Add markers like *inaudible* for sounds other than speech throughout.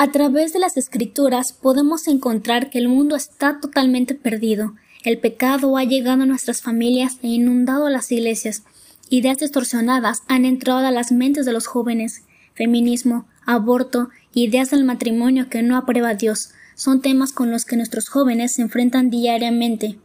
A través de las escrituras podemos encontrar que el mundo está totalmente perdido. El pecado ha llegado a nuestras familias e inundado las iglesias. Ideas distorsionadas han entrado a las mentes de los jóvenes. Feminismo, aborto, ideas del matrimonio que no aprueba Dios son temas con los que nuestros jóvenes se enfrentan diariamente.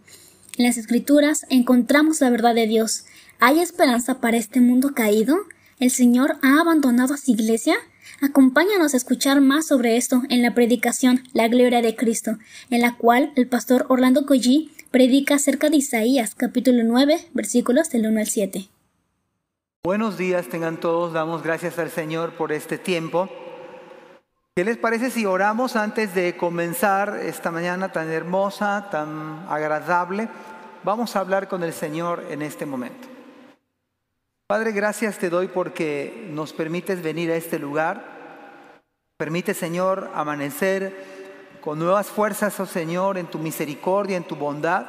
En las escrituras encontramos la verdad de Dios. ¿Hay esperanza para este mundo caído? ¿El Señor ha abandonado a su iglesia? Acompáñanos a escuchar más sobre esto en la predicación La Gloria de Cristo, en la cual el pastor Orlando Collí predica acerca de Isaías capítulo 9 versículos del 1 al 7. Buenos días tengan todos, damos gracias al Señor por este tiempo. ¿Qué les parece si oramos antes de comenzar esta mañana tan hermosa, tan agradable? Vamos a hablar con el Señor en este momento. Padre, gracias te doy porque nos permites venir a este lugar. Permite, Señor, amanecer con nuevas fuerzas, oh Señor, en tu misericordia, en tu bondad.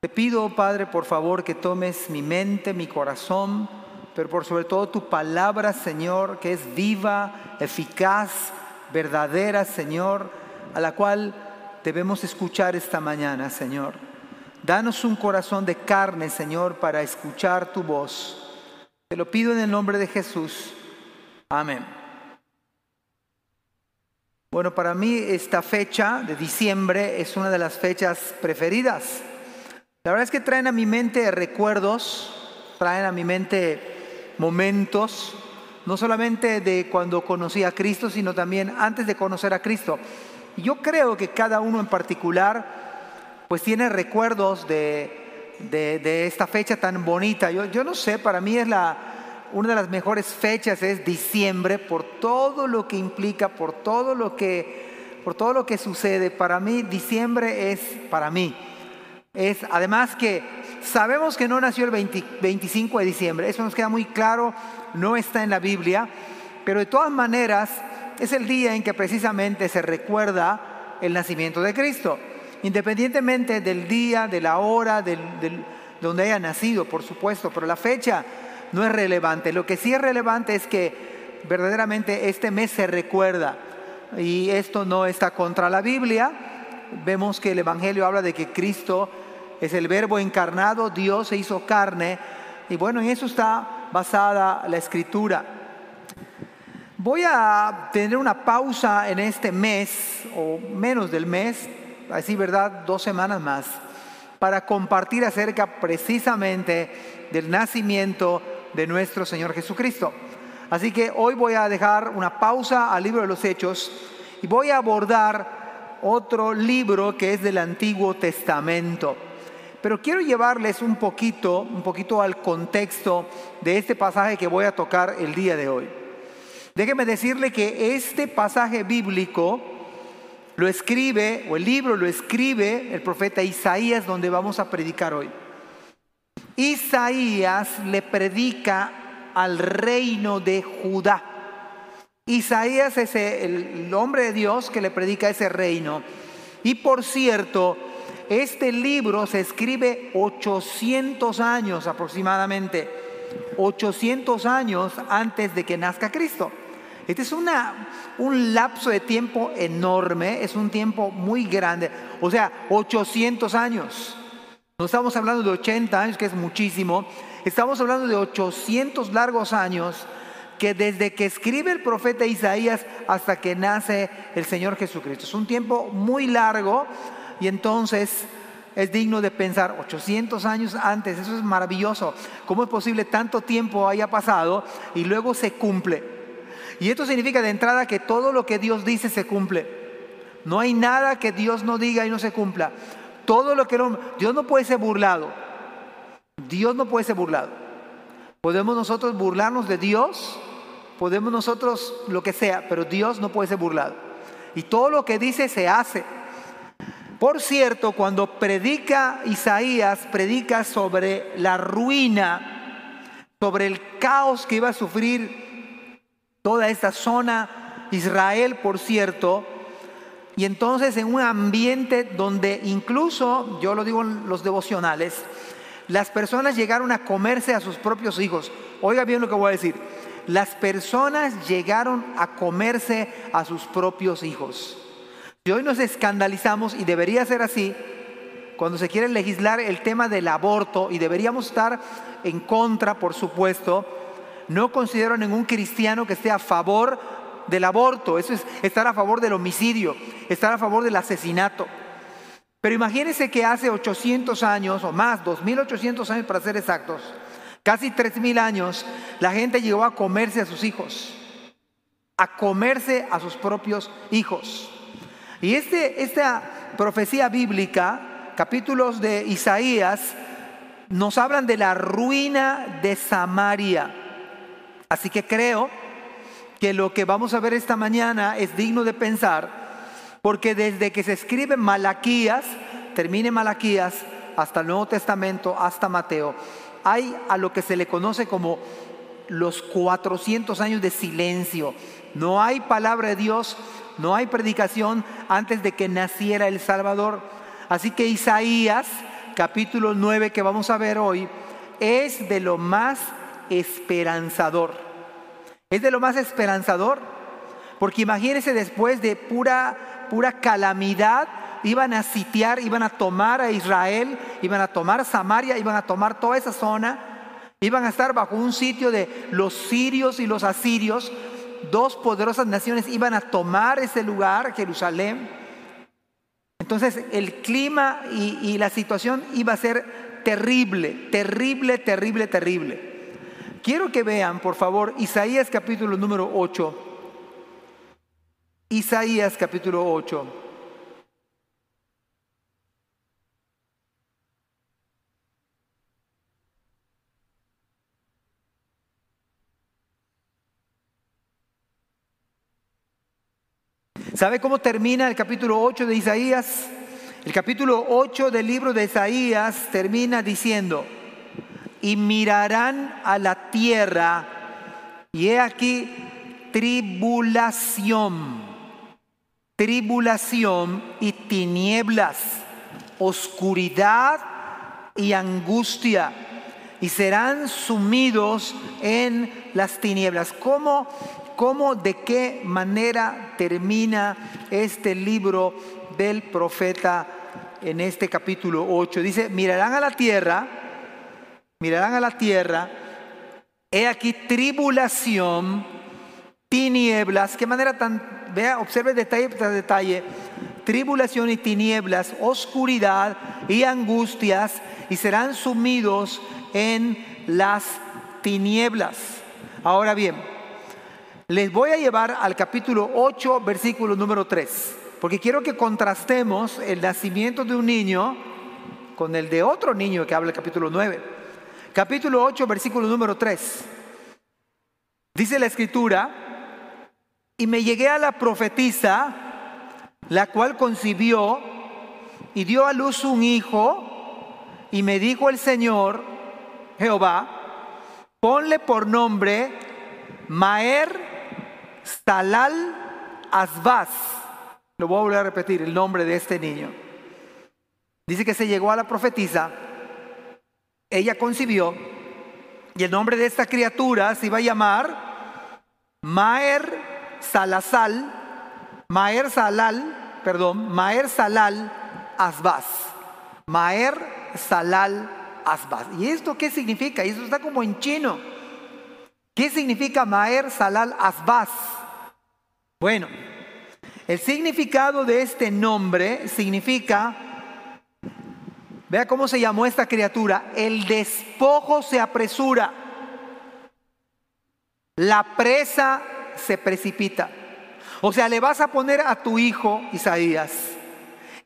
Te pido, Padre, por favor, que tomes mi mente, mi corazón, pero por sobre todo tu palabra, Señor, que es viva, eficaz, verdadera, Señor, a la cual debemos escuchar esta mañana, Señor. Danos un corazón de carne, Señor, para escuchar tu voz. Te lo pido en el nombre de Jesús. Amén. Bueno, para mí esta fecha de diciembre es una de las fechas preferidas. La verdad es que traen a mi mente recuerdos, traen a mi mente momentos, no solamente de cuando conocí a Cristo, sino también antes de conocer a Cristo. Yo creo que cada uno en particular, pues tiene recuerdos de, de, esta fecha tan bonita. Yo, yo, no sé, para mí es la, una de las mejores fechas, es diciembre, por todo lo que implica, por todo lo que, por todo lo que sucede. Para mí, diciembre es, para mí, es además que sabemos que no nació el 25 de diciembre, eso nos queda muy claro, no está en la Biblia, pero de todas maneras es el día en que precisamente se recuerda el nacimiento de Cristo. Independientemente del día, de la hora, del, donde haya nacido, por supuesto, pero la fecha no es relevante. Lo que sí es relevante es que verdaderamente este mes se recuerda y esto no está contra la Biblia. Vemos que el Evangelio habla de que Cristo es el verbo encarnado, Dios se hizo carne y bueno, en eso está basada la escritura. Voy a tener una pausa en este mes, o menos del mes, así verdad, dos semanas más, para compartir acerca precisamente del nacimiento de nuestro Señor Jesucristo. Así que hoy voy a dejar una pausa al libro de los Hechos y voy a abordar otro libro que es del Antiguo Testamento. Pero quiero llevarles un poquito, un poquito al contexto de este pasaje que voy a tocar el día de hoy. Déjeme decirle que este pasaje bíblico lo escribe, o el libro lo escribe el profeta Isaías, donde vamos a predicar hoy. Isaías le predica al reino de Judá. Isaías es el hombre de Dios que le predica ese reino. Y por cierto, este libro se escribe 800 años aproximadamente, 800 años antes de que nazca Cristo. Este es una, un lapso de tiempo enorme, es un tiempo muy grande, o sea, 800 años. No estamos hablando de 80 años, que es muchísimo, estamos hablando de 800 largos años que desde que escribe el profeta Isaías hasta que nace el Señor Jesucristo. Es un tiempo muy largo y entonces es digno de pensar 800 años antes, eso es maravilloso. ¿Cómo es posible tanto tiempo haya pasado y luego se cumple? Y esto significa de entrada que todo lo que Dios dice se cumple. No hay nada que Dios no diga y no se cumpla. Todo lo que Dios no puede ser burlado. Dios no puede ser burlado. Podemos nosotros burlarnos de Dios, podemos nosotros lo que sea, pero Dios no puede ser burlado. Y todo lo que dice se hace. Por cierto, cuando predica Isaías, predica sobre la ruina, sobre el caos que iba a sufrir toda esta zona, Israel, por cierto, y entonces en un ambiente donde incluso, yo lo digo en los devocionales, las personas llegaron a comerse a sus propios hijos. Oiga bien lo que voy a decir. las personas llegaron a comerse a sus propios hijos. Y hoy nos escandalizamos, y debería ser así, cuando se quiere legislar el tema del aborto, y deberíamos estar en contra, por supuesto, no considero ningún cristiano que esté a favor del aborto, eso es estar a favor del homicidio, estar a favor del asesinato. Pero imagínense que hace 800 años o más, 2800 años para ser exactos, casi 3000 años, la gente llegó a comerse a sus hijos, a comerse a sus propios hijos. Y este, esta profecía bíblica, capítulos de Isaías, nos hablan de la ruina de Samaria. Así que creo que lo que vamos a ver esta mañana es digno de pensar, porque desde que se escribe Malaquías, termine Malaquías, hasta el Nuevo Testamento, hasta Mateo, hay a lo que se le conoce como los 400 años de silencio. No hay palabra de Dios, no hay predicación antes de que naciera el Salvador. Así que Isaías, capítulo 9 que vamos a ver hoy, es de lo más esperanzador. Es de lo más esperanzador, porque imagínense después de pura, pura calamidad, iban a sitiar, iban a tomar a Israel, iban a tomar Samaria, iban a tomar toda esa zona, iban a estar bajo un sitio de los sirios y los asirios, dos poderosas naciones iban a tomar ese lugar, Jerusalén. Entonces el clima y, y la situación iba a ser terrible, terrible, terrible, terrible. Quiero que vean, por favor, Isaías capítulo número 8. Isaías capítulo 8. ¿Sabe cómo termina el capítulo 8 de Isaías? El capítulo 8 del libro de Isaías termina diciendo, y mirarán a la tierra y he aquí tribulación, tribulación y tinieblas, oscuridad y angustia y serán sumidos en las tinieblas. ¿Cómo, cómo de qué manera termina este libro del profeta en este capítulo 8? Dice, mirarán a la tierra, mirarán a la tierra, he aquí tribulación, tinieblas, qué manera tan, vea, observe detalle tras detalle, tribulación y tinieblas, oscuridad y angustias, y serán sumidos en las tinieblas. Ahora bien, les voy a llevar al capítulo 8, versículo número 3, porque quiero que contrastemos el nacimiento de un niño con el de otro niño que habla el capítulo 9 capítulo 8, versículo número 3. Dice la escritura, y me llegué a la profetisa, la cual concibió y dio a luz un hijo, y me dijo el Señor, Jehová, ponle por nombre Maer Salal Asbaz. Lo voy a volver a repetir, el nombre de este niño. Dice que se llegó a la profetisa ella concibió y el nombre de esta criatura se iba a llamar Maer Salazal, Maer Salal, perdón, Maer Salal Asbaz. Maer Salal Asbaz. ¿Y esto qué significa? Y esto está como en chino. ¿Qué significa Maer Salal Asbaz? Bueno, el significado de este nombre significa Vea cómo se llamó esta criatura. El despojo se apresura. La presa se precipita. O sea, le vas a poner a tu hijo Isaías.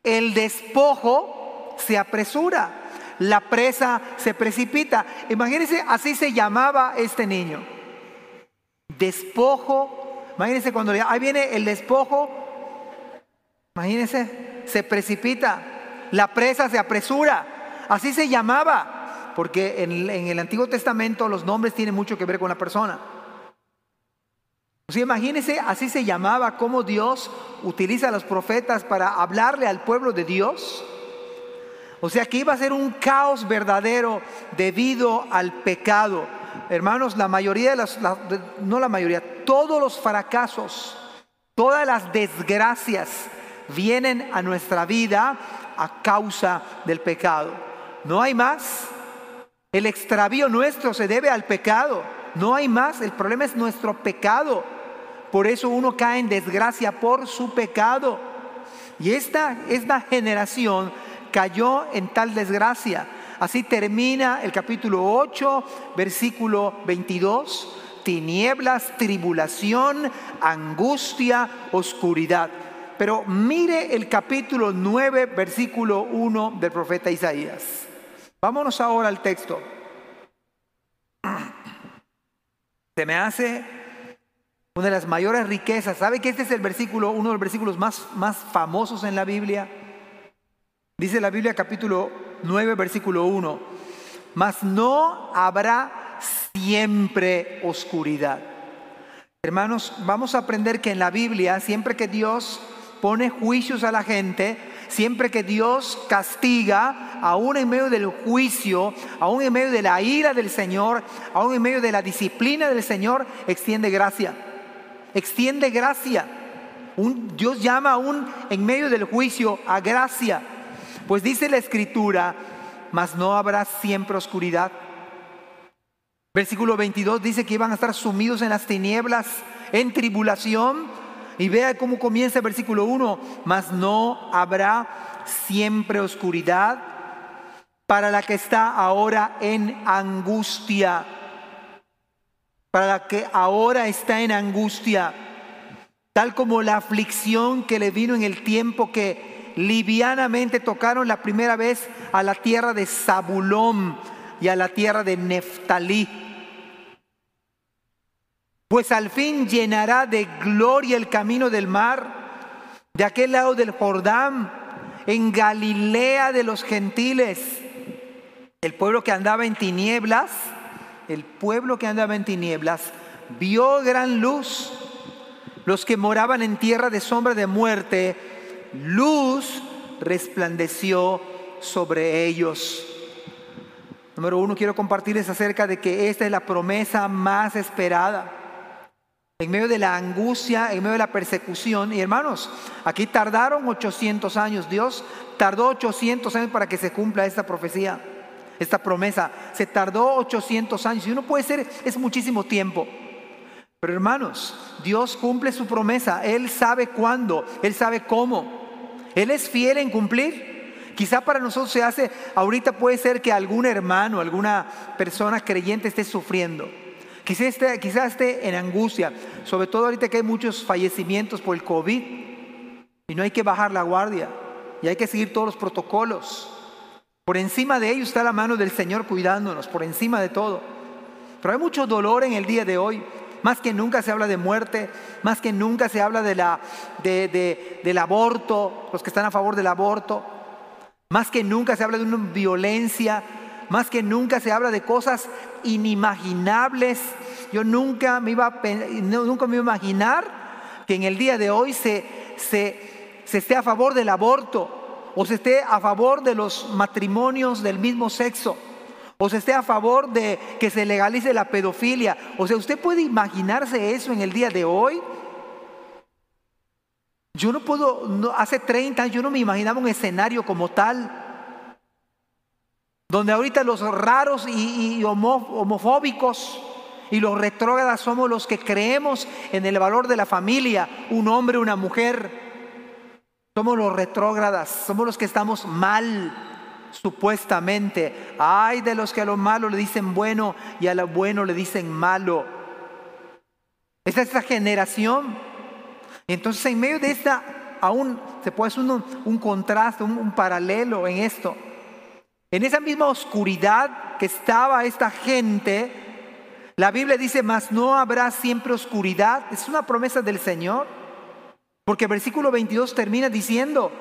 El despojo se apresura. La presa se precipita. Imagínense, así se llamaba este niño. Despojo. Imagínense cuando ahí viene el despojo. Imagínense, se precipita la presa se apresura. Así se llamaba, porque en, el Antiguo Testamento los nombres tienen mucho que ver con la persona. O imagínense, así se llamaba, cómo Dios utiliza a los profetas para hablarle al pueblo de Dios. O sea, que iba a ser un caos verdadero debido al pecado. hermanos, la mayoría de las, no la mayoría, todos los fracasos, todas las desgracias vienen a nuestra vida a causa del pecado. No hay más. El extravío nuestro se debe al pecado. No hay más. El problema es nuestro pecado. Por eso uno cae en desgracia por su pecado. Y esta, esta generación cayó en tal desgracia. Así termina el capítulo 8, versículo 22. Tinieblas, tribulación, angustia, oscuridad. Pero mire el capítulo 9, versículo 1 del profeta Isaías. Vámonos ahora al texto. *clears throat* Se me hace una de las mayores riquezas. ¿Sabe que este es el versículo, uno de los versículos más, más famosos en la Biblia? Dice la Biblia capítulo 9, versículo 1. Mas no habrá siempre oscuridad. Hermanos, vamos a aprender que en la Biblia, siempre que Dios pone juicios a la gente, siempre que Dios castiga, aún en medio del juicio, aún en medio de la ira del Señor, aún en medio de la disciplina del Señor, extiende gracia. Extiende gracia. Un, Dios llama aún en medio del juicio a gracia. Pues dice la escritura, mas no habrá siempre oscuridad. Versículo 22 dice que iban a estar sumidos en las tinieblas, en tribulación, y vea cómo comienza el versículo 1, mas no habrá siempre oscuridad para la que está ahora en angustia, para la que ahora está en angustia, tal como la aflicción que le vino en el tiempo que livianamente tocaron la primera vez a la tierra de Zabulón y a la tierra de Neftalí pues al fin llenará de gloria el camino del mar, de aquel lado del Jordán, en Galilea de los gentiles. El pueblo que andaba en tinieblas, el pueblo que andaba en tinieblas, vio gran luz. Los que moraban en tierra de sombra de muerte, luz resplandeció sobre ellos. Número uno, quiero compartirles acerca de que esta es la promesa más esperada en medio de la angustia, en medio de la persecución. Y hermanos, aquí tardaron 800 años. Dios tardó 800 años para que se cumpla esta profecía, esta promesa. Se tardó 800 años. Y uno puede ser, es muchísimo tiempo. Pero hermanos, Dios cumple su promesa. Él sabe cuándo, Él sabe cómo. Él es fiel en cumplir. Quizá para nosotros se hace, ahorita puede ser que algún hermano, alguna persona creyente esté sufriendo. Quizás esté, en angustia, sobre todo ahorita que hay muchos fallecimientos por el COVID y no hay que bajar la guardia y hay que seguir todos los protocolos. Por encima de ello está la mano del Señor cuidándonos, por encima de todo. Pero hay mucho dolor en el día de hoy. Más que nunca se habla de muerte, más que nunca se habla de la, del aborto, los que están a favor del aborto. Más que nunca se habla de una violencia, más que nunca se habla de cosas inimaginables. Yo nunca me iba a, nunca me iba a imaginar que en el día de hoy se, se, se esté a favor del aborto o se esté a favor de los matrimonios del mismo sexo o se esté a favor de que se legalice la pedofilia. O sea, ¿usted puede imaginarse eso en el día de hoy? Yo no puedo, hace 30 años yo no me imaginaba un escenario como tal. Donde ahorita los raros y, homofóbicos y los retrógradas somos los que creemos en el valor de la familia, un hombre, una mujer. Somos los retrógradas, somos los que estamos mal, supuestamente. Hay de los que a lo malo le dicen bueno y a lo bueno le dicen malo. Esta es la generación. Entonces, en medio de esta, aún se puede hacer un, contraste, un paralelo en esto. En esa misma oscuridad que estaba esta gente, la Biblia dice, mas no habrá siempre oscuridad. Es una promesa del Señor. Porque el versículo 22 termina diciendo,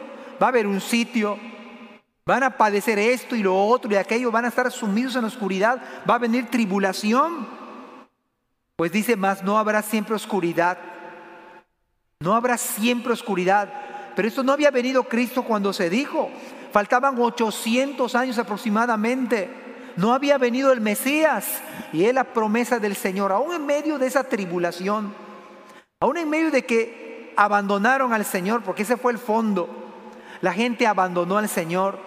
va a haber un sitio, van a padecer esto y lo otro y aquello, van a estar sumidos en la oscuridad, va a venir tribulación. Pues dice, mas no habrá siempre oscuridad. No habrá siempre oscuridad. Pero esto no había venido Cristo cuando se dijo. Faltaban 800 años aproximadamente. No había venido el Mesías. y es la promesa del Señor, aún en medio de esa tribulación, aún en medio de que abandonaron al Señor, porque ese fue el fondo, la gente abandonó al Señor,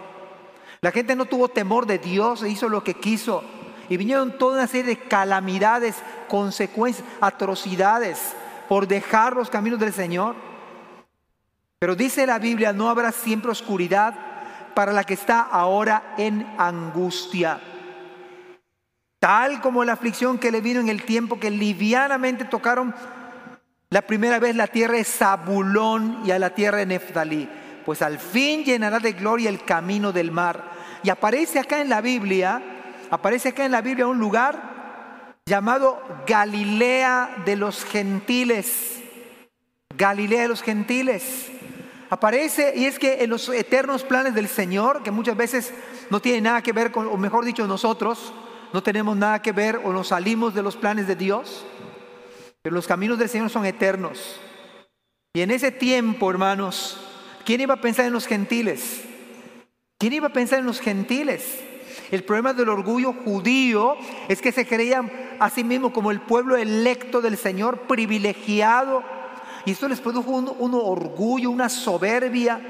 la gente no tuvo temor de Dios e hizo lo que quiso, y vinieron toda una serie de calamidades, consecuencias, atrocidades por dejar los caminos del Señor. Pero dice la Biblia, no habrá siempre oscuridad para la que está ahora en angustia. Tal como la aflicción que le vino en el tiempo que livianamente tocaron la primera vez la tierra de Zabulón y a la tierra de Neftalí. Pues al fin llenará de gloria el camino del mar. Y aparece acá en la Biblia, aparece acá en la Biblia un lugar llamado Galilea de los gentiles. Galilea de los gentiles. Aparece y es que en los eternos planes del Señor, que muchas veces no tienen nada que ver con, o mejor dicho, nosotros, no tenemos nada que ver o nos salimos de los planes de Dios, pero los caminos del Señor son eternos. Y en ese tiempo, hermanos, ¿quién iba a pensar en los gentiles? ¿Quién iba a pensar en los gentiles? El problema del orgullo judío es que se creían a sí mismos como el pueblo electo del Señor, privilegiado. Y esto les produjo un, un orgullo, una soberbia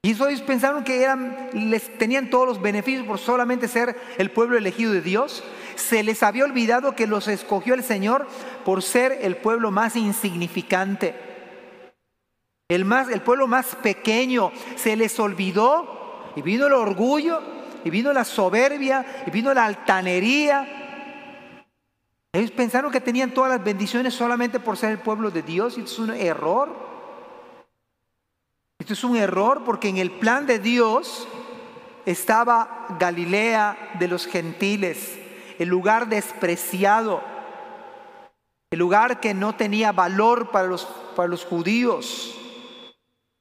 y ellos pensaron que eran, les tenían todos los beneficios por solamente ser el pueblo elegido de Dios. Se les había olvidado que los escogió el Señor por ser el pueblo más insignificante. El, más, el pueblo más pequeño. Se les olvidó y vino el orgullo y vino la soberbia y vino la altanería. Ellos pensaron que tenían todas las bendiciones solamente por ser el pueblo de Dios y es un error. Esto es un error porque en el plan de Dios estaba Galilea de los gentiles, el lugar despreciado, el lugar que no tenía valor para los, para los judíos.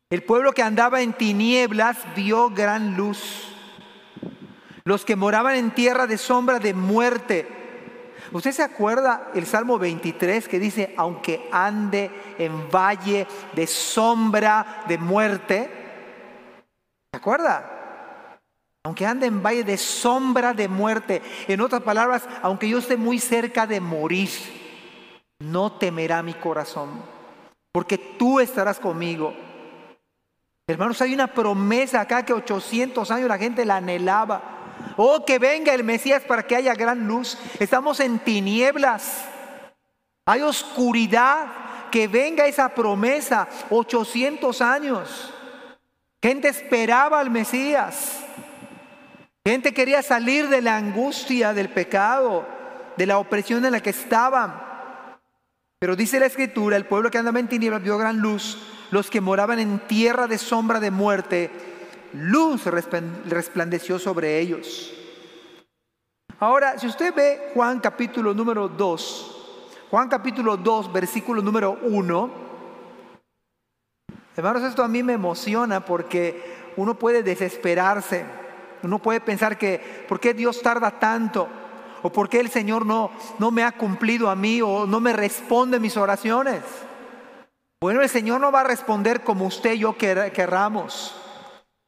El pueblo que andaba en tinieblas vio gran luz. Los que moraban en tierra de sombra de muerte ¿Usted se acuerda el Salmo 23 que dice, aunque ande en valle de sombra de muerte? ¿Se acuerda? Aunque ande en valle de sombra de muerte. En otras palabras, aunque yo esté muy cerca de morir, no temerá mi corazón, porque tú estarás conmigo. Hermanos, hay una promesa acá que 800 años la gente la anhelaba. Oh, que venga el Mesías para que haya gran luz. Estamos en tinieblas. Hay oscuridad. Que venga esa promesa. 800 años. Gente esperaba al Mesías. Gente quería salir de la angustia del pecado, de la opresión en la que estaban. Pero dice la escritura, el pueblo que andaba en tinieblas vio gran luz, los que moraban en tierra de sombra de muerte luz resplandeció sobre ellos. Ahora, si usted ve Juan capítulo número 2, Juan capítulo 2, versículo número 1, hermanos, esto a mí me emociona porque uno puede desesperarse, uno puede pensar que, ¿por qué Dios tarda tanto? ¿O por qué el Señor no, no me ha cumplido a mí o no me responde mis oraciones? Bueno, el Señor no va a responder como usted y yo querramos.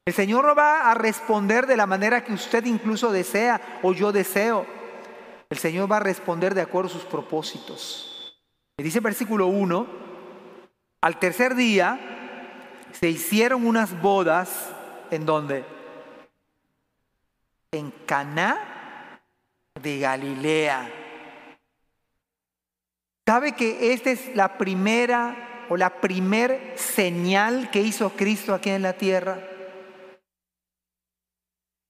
El Señor no va a responder de la manera que usted incluso desea o yo deseo. El Señor va a responder de acuerdo a sus propósitos. Y dice versículo 1, al tercer día se hicieron unas bodas en donde? En Caná de Galilea. ¿Sabe que esta es la primera o la primer señal que hizo Cristo aquí en la tierra?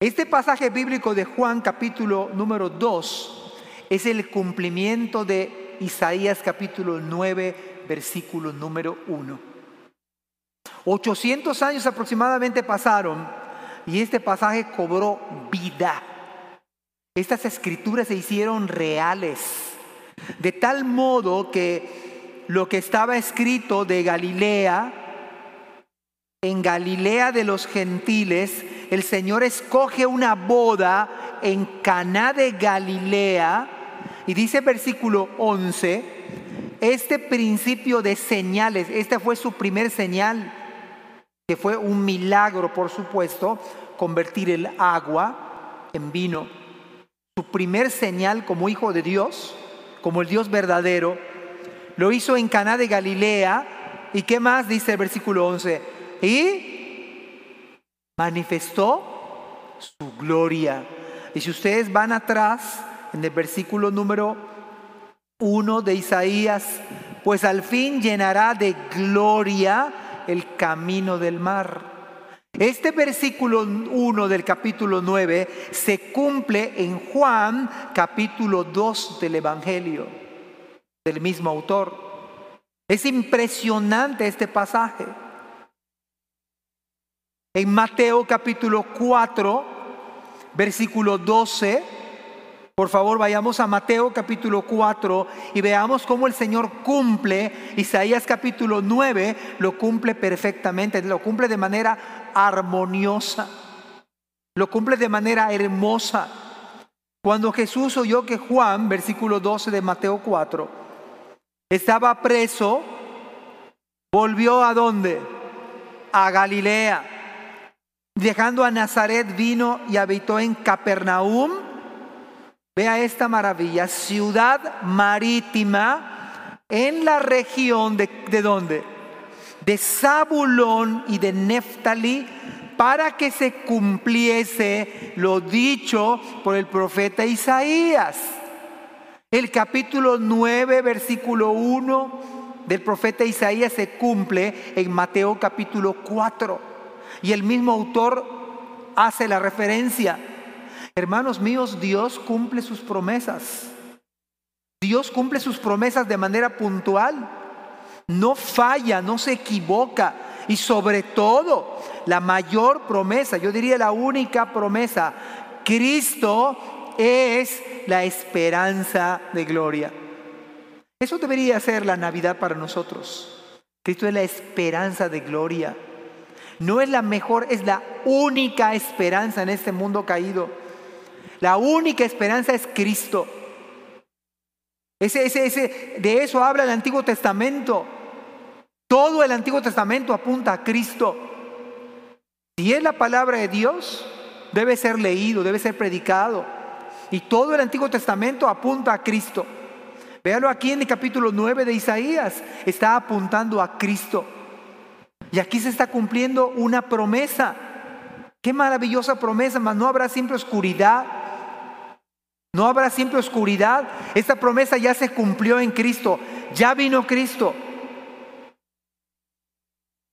Este pasaje bíblico de Juan capítulo número 2 es el cumplimiento de Isaías capítulo 9 versículo número 1. 800 años aproximadamente pasaron y este pasaje cobró vida. Estas escrituras se hicieron reales, de tal modo que lo que estaba escrito de Galilea, en Galilea de los gentiles, el Señor escoge una boda en Caná de Galilea y dice versículo 11, este principio de señales, esta fue su primer señal, que fue un milagro, por supuesto, convertir el agua en vino. su primer señal como hijo de Dios, como el Dios verdadero, lo hizo en Caná de Galilea. ¿Y qué más dice el versículo 11? Y manifestó su gloria. Y si ustedes van atrás, en el versículo número 1 de Isaías, pues al fin llenará de gloria el camino del mar. Este versículo 1 del capítulo 9 se cumple en Juan capítulo 2 del Evangelio, del mismo autor. Es impresionante este pasaje. En Mateo capítulo 4, versículo 12, por favor, vayamos a Mateo capítulo 4 y veamos cómo el Señor cumple. Isaías capítulo 9 lo cumple perfectamente, lo cumple de manera armoniosa, lo cumple de manera hermosa. Cuando Jesús oyó que Juan, versículo 12 de Mateo 4, estaba preso, volvió a dónde? A Galilea. Dejando a Nazaret vino y habitó en Capernaum Vea esta maravilla, ciudad marítima en la región de, de dónde? De Zabulón y de Neftalí, para que se cumpliese lo dicho por el profeta Isaías. El capítulo 9, versículo 1 del profeta Isaías se cumple en Mateo capítulo 4. Y el mismo autor hace la referencia. Hermanos míos, Dios cumple sus promesas. Dios cumple sus promesas de manera puntual. No falla, no se equivoca. Y sobre todo, la mayor promesa, yo diría la única promesa, Cristo es la esperanza de gloria. Eso debería ser la Navidad para nosotros. Cristo es la esperanza de gloria. No es la mejor, es la única esperanza en este mundo caído. La única esperanza es Cristo. Ese, ese, ese, de eso habla el Antiguo Testamento. Todo el Antiguo Testamento apunta a Cristo. Si es la palabra de Dios, debe ser leído, debe ser predicado. Y todo el Antiguo Testamento apunta a Cristo. Véalo aquí en el capítulo 9 de Isaías. Está apuntando a Cristo. Y aquí se está cumpliendo una promesa. Qué maravillosa promesa, mas no habrá siempre oscuridad no habrá siempre oscuridad. Esta promesa ya se cumplió en Cristo. Ya vino Cristo.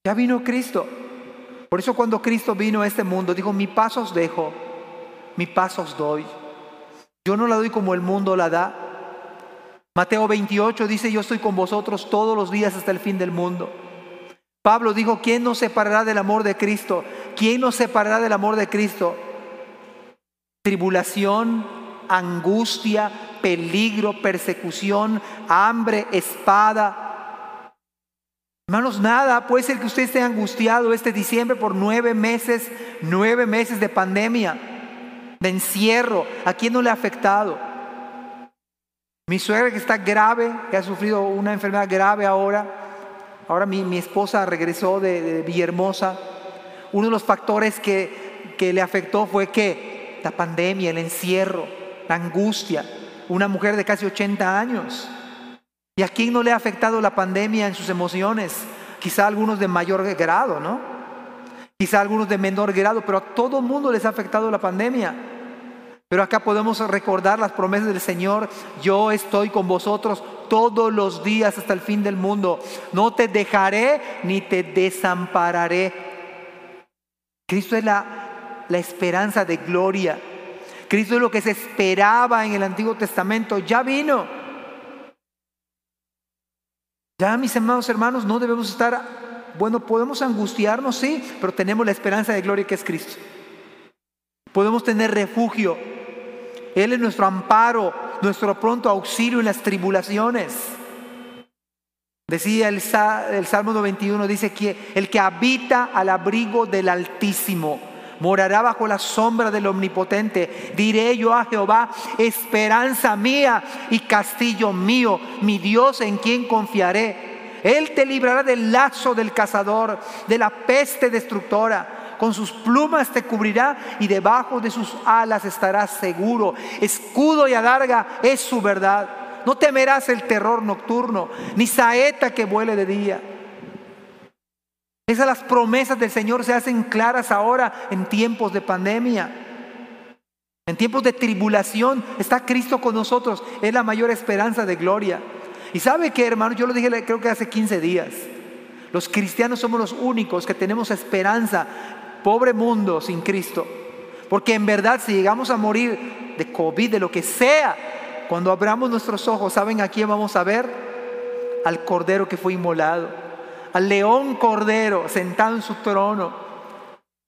Ya vino Cristo. Por eso cuando Cristo vino a este mundo, dijo, mi paso os dejo, mi paso os doy. Yo no la doy como el mundo la da. Mateo 28 dice, yo estoy con vosotros todos los días hasta el fin del mundo. Pablo dijo, ¿quién nos separará del amor de Cristo? ¿Quién nos separará del amor de Cristo? Tribulación, angustia, peligro, persecución, hambre, espada. Hermanos, nada, puede ser que usted esté angustiado este diciembre por nueve meses, nueve meses de pandemia, de encierro. ¿A quién no le ha afectado? Mi suegra que está grave, que ha sufrido una enfermedad grave ahora. Ahora mi, esposa regresó de, Villahermosa. Uno de los factores que, que le afectó fue que la pandemia, el encierro la angustia. Una mujer de casi 80 años. ¿Y a quién no le ha afectado la pandemia en sus emociones? Quizá algunos de mayor grado, ¿no? Quizá algunos de menor grado, pero a todo mundo les ha afectado la pandemia. Pero acá podemos recordar las promesas del Señor. Yo estoy con vosotros todos los días hasta el fin del mundo. No te dejaré ni te desampararé. Cristo es la, esperanza de gloria. Cristo es lo que se esperaba en el Antiguo Testamento, ya vino. Ya, mis amados hermanos, no debemos estar, bueno, podemos angustiarnos, sí, pero tenemos la esperanza de gloria que es Cristo. Podemos tener refugio. Él es nuestro amparo, nuestro pronto auxilio en las tribulaciones. Decía el, Salmo 91, dice que el que habita al abrigo del Altísimo morará bajo la sombra del Omnipotente. Diré yo a Jehová, esperanza mía y castillo mío, mi Dios en quien confiaré. Él te librará del lazo del cazador, de la peste destructora. Con sus plumas te cubrirá y debajo de sus alas estarás seguro. Escudo y adarga es su verdad. No temerás el terror nocturno, ni saeta que vuele de día. Esas las promesas del Señor se hacen claras ahora en tiempos de pandemia. En tiempos de tribulación está Cristo con nosotros. Es la mayor esperanza de gloria. Y sabe que, hermano, yo lo dije creo que hace 15 días. Los cristianos somos los únicos que tenemos esperanza. Pobre mundo sin Cristo. Porque en verdad si llegamos a morir de COVID, de lo que sea, cuando abramos nuestros ojos, ¿saben a quién vamos a ver? Al Cordero que fue inmolado al león cordero sentado en su trono,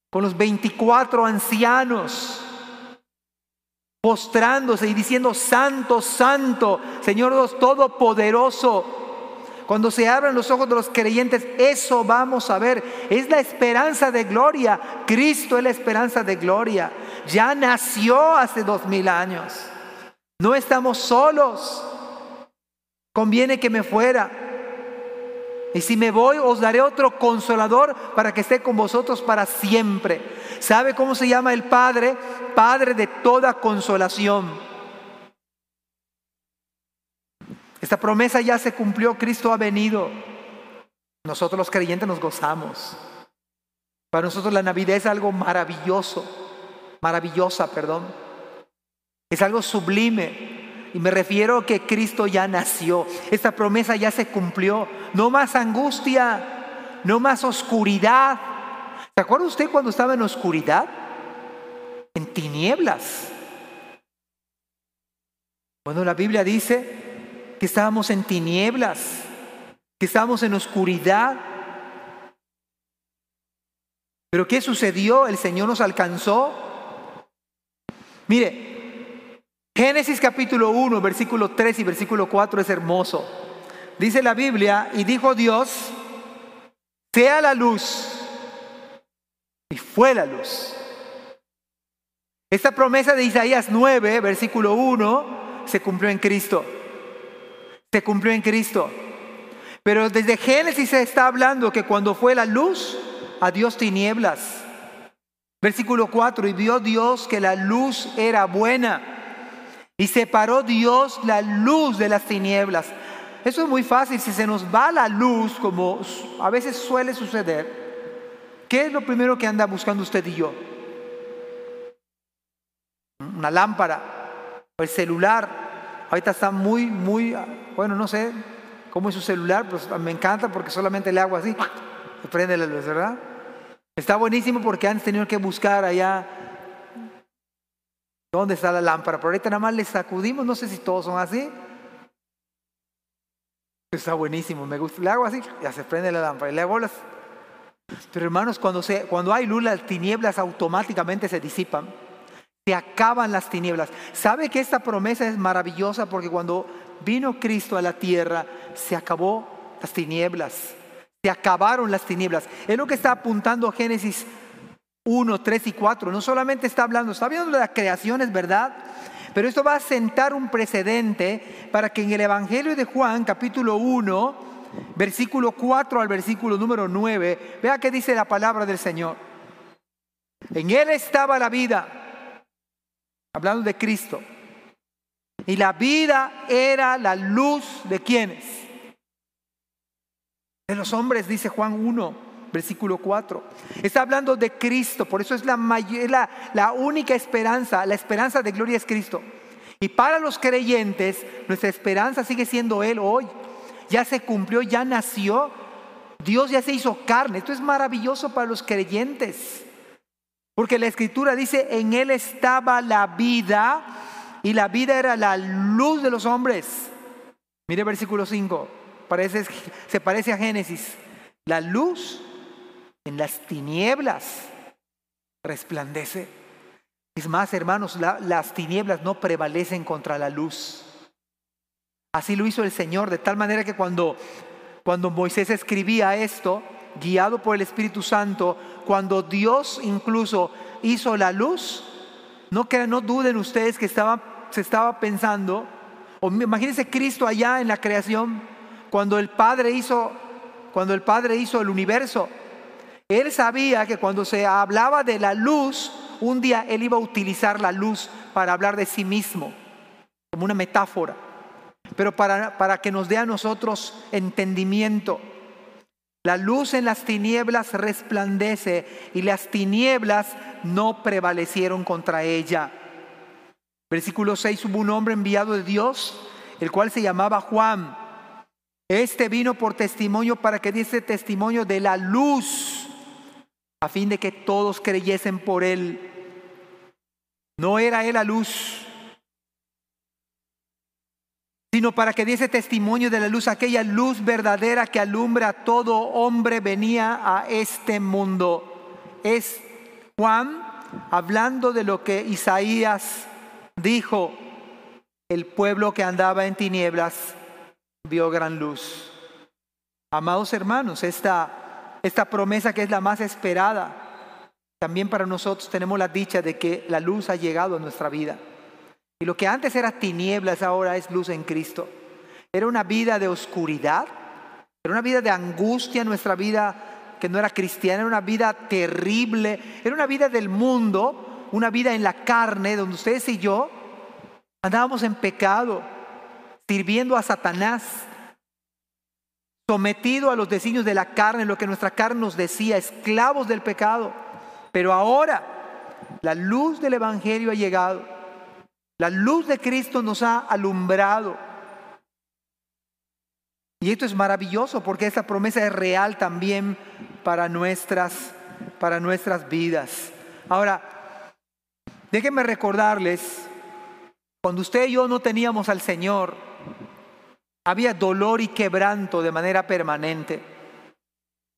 con los 24 ancianos, postrándose y diciendo, Santo, Santo, Señor Dios Todopoderoso. Cuando se abran los ojos de los creyentes, eso vamos a ver. Es la esperanza de gloria. Cristo es la esperanza de gloria. Ya nació hace dos mil años. No estamos solos. Conviene que me fuera. Y si me voy, os daré otro consolador para que esté con vosotros para siempre. ¿Sabe cómo se llama el Padre? Padre de toda consolación. Esta promesa ya se cumplió, Cristo ha venido. Nosotros los creyentes nos gozamos. Para nosotros la Navidad es algo maravilloso, maravillosa, perdón. Es algo sublime. Y me refiero a que Cristo ya nació. Esta promesa ya se cumplió. No más angustia, no más oscuridad. ¿Se acuerda usted cuando estaba en oscuridad? En tinieblas. Bueno, la Biblia dice que estábamos en tinieblas, que estábamos en oscuridad. Pero ¿qué sucedió? El Señor nos alcanzó. Mire, Génesis capítulo 1, versículo 3 y versículo 4 es hermoso. Dice la Biblia, y dijo Dios, sea la luz. Y fue la luz. Esta promesa de Isaías 9, versículo 1, se cumplió en Cristo. Se cumplió en Cristo. Pero desde Génesis se está hablando que cuando fue la luz, a Dios tinieblas. Versículo 4, y vio Dios que la luz era buena y separó Dios la luz de las tinieblas. Eso es muy fácil. Si se nos va la luz, como a veces suele suceder, ¿qué es lo primero que anda buscando usted y yo? Una lámpara o el celular. Ahorita está muy, muy, bueno, no sé cómo es su celular, pues me encanta porque solamente le hago así, y prende la luz, ¿verdad? Está buenísimo porque antes tenido que buscar allá ¿Dónde está la lámpara? Pero ahorita nada más le sacudimos, no sé si todos son así. Está buenísimo, me gusta. Le hago así, ya se prende la lámpara. Y le hago las... Pero hermanos, cuando, se, cuando hay luz, las tinieblas automáticamente se disipan. Se acaban las tinieblas. ¿Sabe que esta promesa es maravillosa? Porque cuando vino Cristo a la tierra, se acabó las tinieblas. Se acabaron las tinieblas. Es lo que está apuntando Génesis 1, 3 y 4. No solamente está hablando, está hablando de la creación, es verdad, pero esto va a sentar un precedente para que en el Evangelio de Juan, capítulo 1, versículo 4 al versículo número 9, vea que dice la palabra del Señor. En Él estaba la vida, hablando de Cristo. Y la vida era la luz de quienes? De los hombres, dice Juan 1 versículo 4. Está hablando de Cristo, por eso es la, la, la única esperanza, la esperanza de gloria es Cristo. Y para los creyentes, nuestra esperanza sigue siendo Él hoy. Ya se cumplió, ya nació. Dios ya se hizo carne. Esto es maravilloso para los creyentes. Porque la escritura dice, en Él estaba la vida y la vida era la luz de los hombres. Mire versículo 5, parece, se parece a Génesis. La luz en las tinieblas resplandece. Es más, hermanos, las tinieblas no prevalecen contra la luz. Así lo hizo el Señor, de tal manera que cuando, cuando Moisés escribía esto, guiado por el Espíritu Santo, cuando Dios incluso hizo la luz, no, no duden ustedes que se estaba pensando, o imagínense Cristo allá en la creación, cuando el Padre hizo, cuando el Padre hizo el universo, Él sabía que cuando se hablaba de la luz, un día él iba a utilizar la luz para hablar de sí mismo, como una metáfora, pero para, para que nos dé a nosotros entendimiento. La luz en las tinieblas resplandece y las tinieblas no prevalecieron contra ella. Versículo 6, hubo un hombre enviado de Dios, el cual se llamaba Juan. Este vino por testimonio para que diese testimonio de la luz, a fin de que todos creyesen por él. No era él la luz, sino para que diese testimonio de la luz, aquella luz verdadera que alumbra a todo hombre venía a este mundo. Es Juan hablando de lo que Isaías dijo, el pueblo que andaba en tinieblas vio gran luz. Amados hermanos, esta, esta promesa que es la más esperada, también para nosotros tenemos la dicha de que la luz ha llegado a nuestra vida. Y lo que antes era tinieblas ahora es luz en Cristo. Era una vida de oscuridad, era una vida de angustia, nuestra vida que no era cristiana, era una vida terrible, era una vida del mundo, una vida en la carne, donde ustedes y yo andábamos en pecado, sirviendo a Satanás, sometido a los designios de la carne, lo que nuestra carne nos decía, esclavos del pecado. Pero ahora la luz del Evangelio ha llegado la luz de Cristo nos ha alumbrado. Y esto es maravilloso porque esta promesa es real también para nuestras, para nuestras vidas. Ahora, déjenme recordarles, cuando usted y yo no teníamos al Señor, había dolor y quebranto de manera permanente.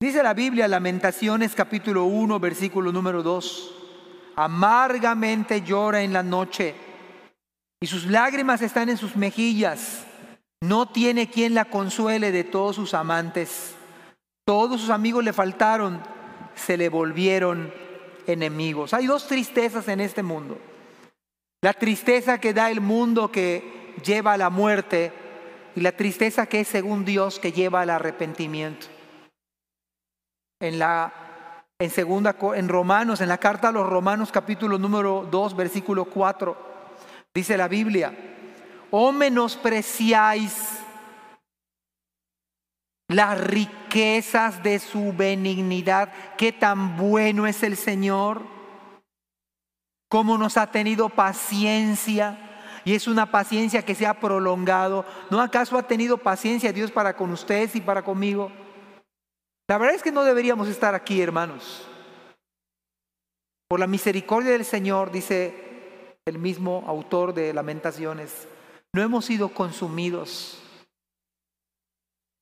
Dice la Biblia, Lamentaciones capítulo 1, versículo número 2, amargamente llora en la noche y sus lágrimas están en sus mejillas. No tiene quien la consuele de todos sus amantes. Todos sus amigos le faltaron, se le volvieron enemigos. Hay dos tristezas en este mundo. La tristeza que da el mundo que lleva a la muerte y la tristeza que es según Dios que lleva al arrepentimiento. En la en segunda en Romanos, en la carta a los Romanos capítulo número 2, versículo 4 Dice la Biblia, o menospreciáis las riquezas de su benignidad, qué tan bueno es el Señor, cómo nos ha tenido paciencia y es una paciencia que se ha prolongado. ¿No acaso ha tenido paciencia Dios para con ustedes y para conmigo? La verdad es que no deberíamos estar aquí, hermanos. Por la misericordia del Señor, dice el mismo autor de Lamentaciones, no hemos sido consumidos.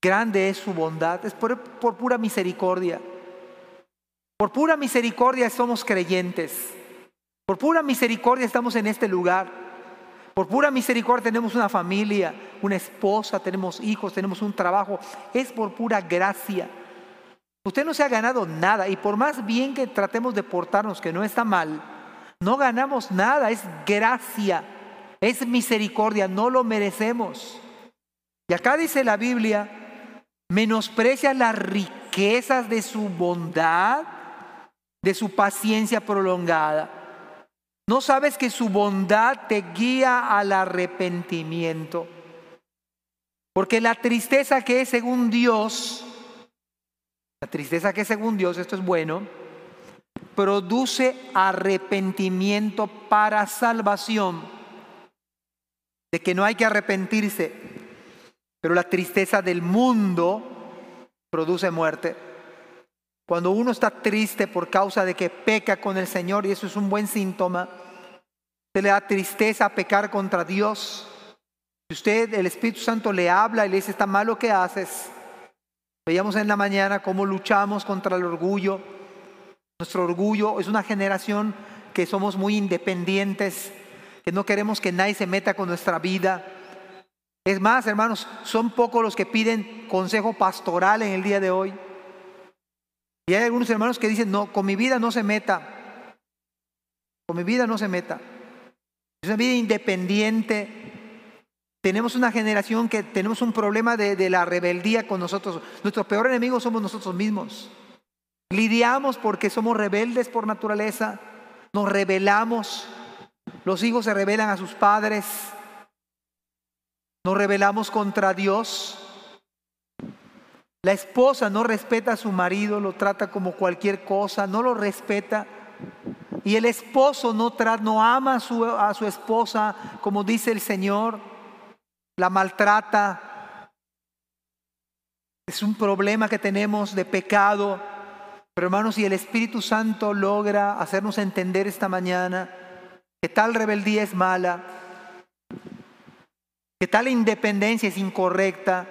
Grande es su bondad, es por, pura misericordia. Por pura misericordia somos creyentes. Por pura misericordia estamos en este lugar. Por pura misericordia tenemos una familia, una esposa, tenemos hijos, tenemos un trabajo. Es por pura gracia. Usted no se ha ganado nada y por más bien que tratemos de portarnos, que no está mal, no ganamos nada, es gracia, es misericordia, no lo merecemos. Y acá dice la Biblia, menosprecia las riquezas de su bondad, de su paciencia prolongada. No sabes que su bondad te guía al arrepentimiento. Porque la tristeza que es según Dios, la tristeza que es según Dios, esto es bueno, produce arrepentimiento para salvación, de que no hay que arrepentirse, pero la tristeza del mundo produce muerte. Cuando uno está triste por causa de que peca con el Señor, y eso es un buen síntoma, se le da tristeza a pecar contra Dios. Si usted, el Espíritu Santo le habla y le dice, está mal lo que haces, veíamos en la mañana cómo luchamos contra el orgullo, nuestro orgullo es una generación que somos muy independientes, que no queremos que nadie se meta con nuestra vida. Es más, hermanos, son pocos los que piden consejo pastoral en el día de hoy. Y hay algunos hermanos que dicen, no, con mi vida no se meta. Con mi vida no se meta. Es una vida independiente. Tenemos una generación que tenemos un problema de, la rebeldía con nosotros. Nuestro peor enemigo somos nosotros mismos. Lidiamos porque somos rebeldes por naturaleza, nos rebelamos, los hijos se rebelan a sus padres, nos rebelamos contra Dios. La esposa no respeta a su marido, lo trata como cualquier cosa, no lo respeta. Y el esposo no, no ama a su, a su esposa como dice el Señor, la maltrata. Es un problema que tenemos de pecado. Pero hermanos, si el Espíritu Santo logra hacernos entender esta mañana que tal rebeldía es mala, que tal independencia es incorrecta,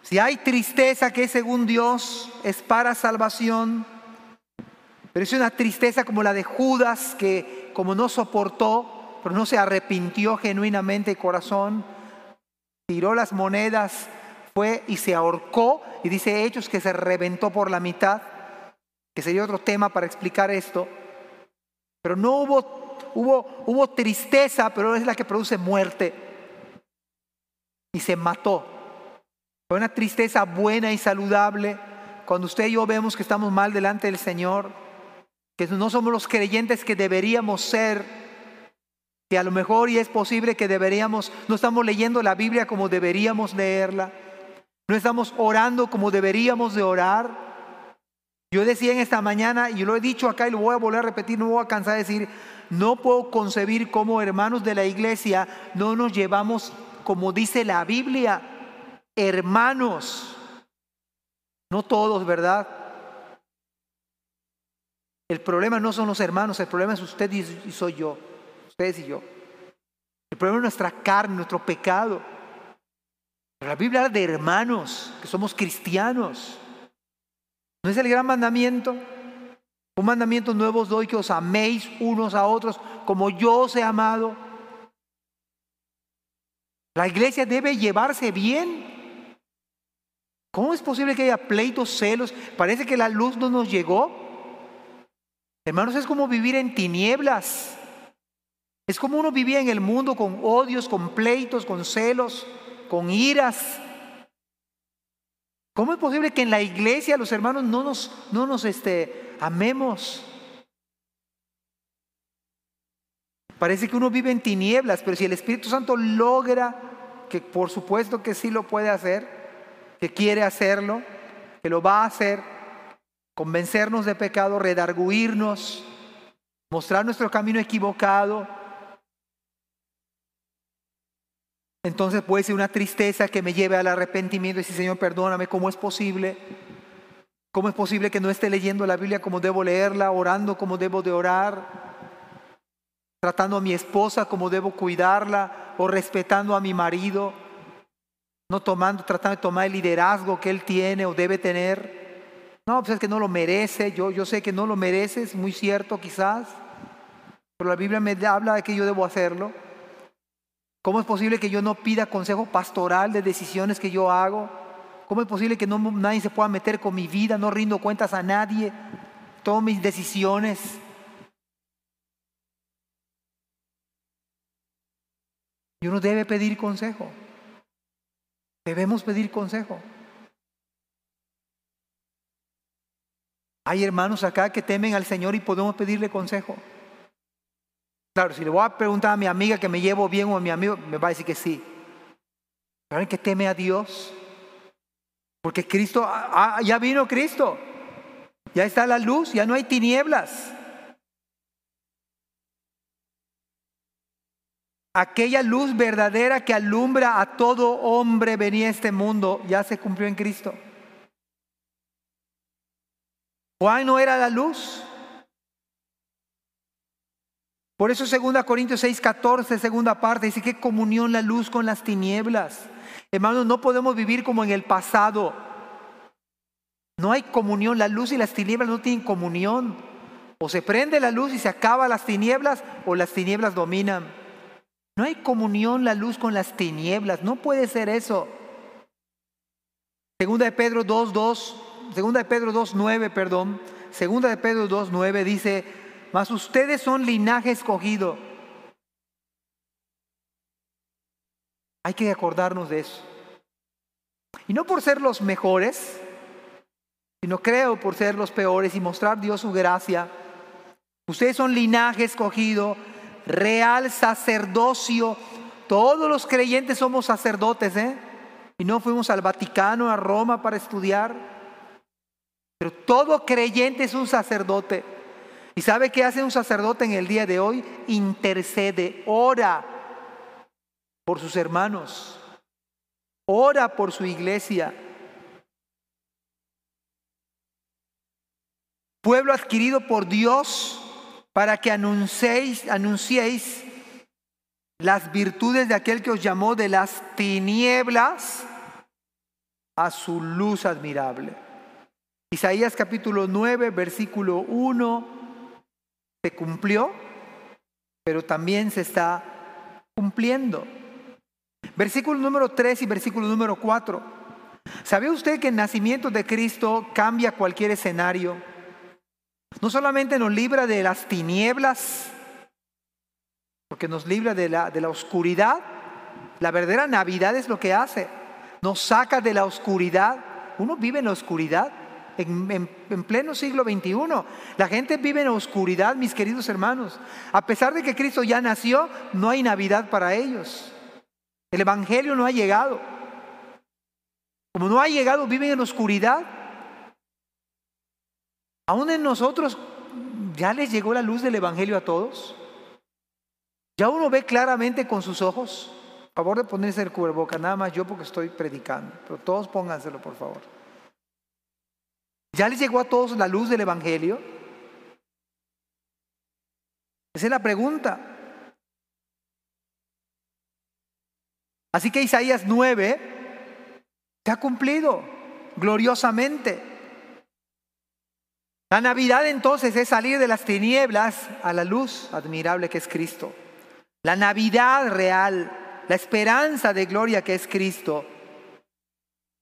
si hay tristeza que según Dios es para salvación, pero es una tristeza como la de Judas que como no soportó, pero no se arrepintió genuinamente de corazón, tiró las monedas, fue y se ahorcó y dice Hechos que se reventó por la mitad, que sería otro tema para explicar esto. Pero no hubo, hubo, hubo tristeza, pero es la que produce muerte. Y se mató. Fue una tristeza buena y saludable. Cuando usted y yo vemos que estamos mal delante del Señor, que no somos los creyentes que deberíamos ser, que a lo mejor y es posible que deberíamos, no estamos leyendo la Biblia como deberíamos leerla, no estamos orando como deberíamos de orar. Yo decía en esta mañana, y lo he dicho acá y lo voy a volver a repetir, no voy a cansar de decir, no puedo concebir cómo hermanos de la iglesia no nos llevamos como dice la Biblia, hermanos, no todos, ¿verdad? El problema no son los hermanos, el problema es usted y soy yo, ustedes y yo. El problema es nuestra carne, nuestro pecado. La Biblia habla de hermanos, que somos cristianos. ¿No es el gran mandamiento? Un mandamiento nuevo os doy que os améis unos a otros como yo os he amado. La iglesia debe llevarse bien. ¿Cómo es posible que haya pleitos, celos? Parece que la luz no nos llegó. Hermanos, es como vivir en tinieblas. Es como uno vivía en el mundo con odios, con pleitos, con celos, con iras. ¿Cómo es posible que en la iglesia los hermanos no nos, no nos este, amemos? Parece que uno vive en tinieblas, pero si el Espíritu Santo logra, que por supuesto que sí lo puede hacer, que quiere hacerlo, que lo va a hacer, convencernos de pecado, redarguirnos, mostrar nuestro camino equivocado. Entonces puede ser una tristeza que me lleve al arrepentimiento y decir, Señor, perdóname, ¿cómo es posible? ¿Cómo es posible que no esté leyendo la Biblia como debo leerla, orando como debo de orar, tratando a mi esposa como debo cuidarla o respetando a mi marido? no tomando, tratando de tomar el liderazgo que él tiene o debe tener. No, pues es que no lo merece, yo, yo sé que no lo merece, es muy cierto quizás, pero la Biblia me habla de que yo debo hacerlo. ¿Cómo es posible que yo no pida consejo pastoral de decisiones que yo hago? ¿Cómo es posible que no, nadie se pueda meter con mi vida? No rindo cuentas a nadie, tomo mis decisiones. Y uno debe pedir consejo. Debemos pedir consejo. Hay hermanos acá que temen al Señor y podemos pedirle consejo. Claro, si le voy a preguntar a mi amiga que me llevo bien o a mi amigo, me va a decir que sí. ¿Saben que teme a Dios? Porque Cristo, ah, ah, ya vino Cristo. Ya está la luz, ya no hay tinieblas. Aquella luz verdadera que alumbra a todo hombre venía a este mundo, ya se cumplió en Cristo. Juan no era la luz. Por eso 2 Corintios 6, 14, segunda parte, dice que comunión la luz con las tinieblas. Hermanos, no podemos vivir como en el pasado. No hay comunión, la luz y las tinieblas no tienen comunión. O se prende la luz y se acaba las tinieblas, o las tinieblas dominan. No hay comunión la luz con las tinieblas, no puede ser eso. Segunda de Pedro 2, segunda de Pedro 2, 9, perdón, segunda de Pedro 2, 9 dice, mas ustedes son linaje escogido. Hay que acordarnos de eso. Y no por ser los mejores, sino creo por ser los peores y mostrar Dios su gracia. Ustedes son linaje escogido, real sacerdocio. Todos los creyentes somos sacerdotes, ¿eh? Y no fuimos al Vaticano, a Roma para estudiar. Pero todo creyente es un sacerdote. ¿Y sabe qué hace un sacerdote en el día de hoy? Intercede, ora por sus hermanos, ora por su iglesia. Pueblo adquirido por Dios para que anunciéis, anunciéis las virtudes de aquel que os llamó de las tinieblas a su luz admirable. Isaías capítulo 9, versículo 1 se cumplió, pero también se está cumpliendo. Versículo número 3 y versículo número 4. ¿Sabía usted que el nacimiento de Cristo cambia cualquier escenario? No solamente nos libra de las tinieblas, porque nos libra de la, de la oscuridad. La verdadera Navidad es lo que hace. Nos saca de la oscuridad. Uno vive en la oscuridad en, pleno siglo XXI. La gente vive en oscuridad, mis queridos hermanos. A pesar de que Cristo ya nació, no hay Navidad para ellos. El Evangelio no ha llegado. Como no ha llegado, viven en oscuridad. Aún en nosotros, ¿ya les llegó la luz del Evangelio a todos? ¿Ya uno ve claramente con sus ojos? A favor de ponerse el cubreboca, nada más yo porque estoy predicando, pero todos pónganselo, por favor. ¿Ya les llegó a todos la luz del Evangelio? Esa es la pregunta. Así que Isaías 9 se ha cumplido gloriosamente. La Navidad entonces es salir de las tinieblas a la luz admirable que es Cristo. La Navidad real, la esperanza de gloria que es Cristo,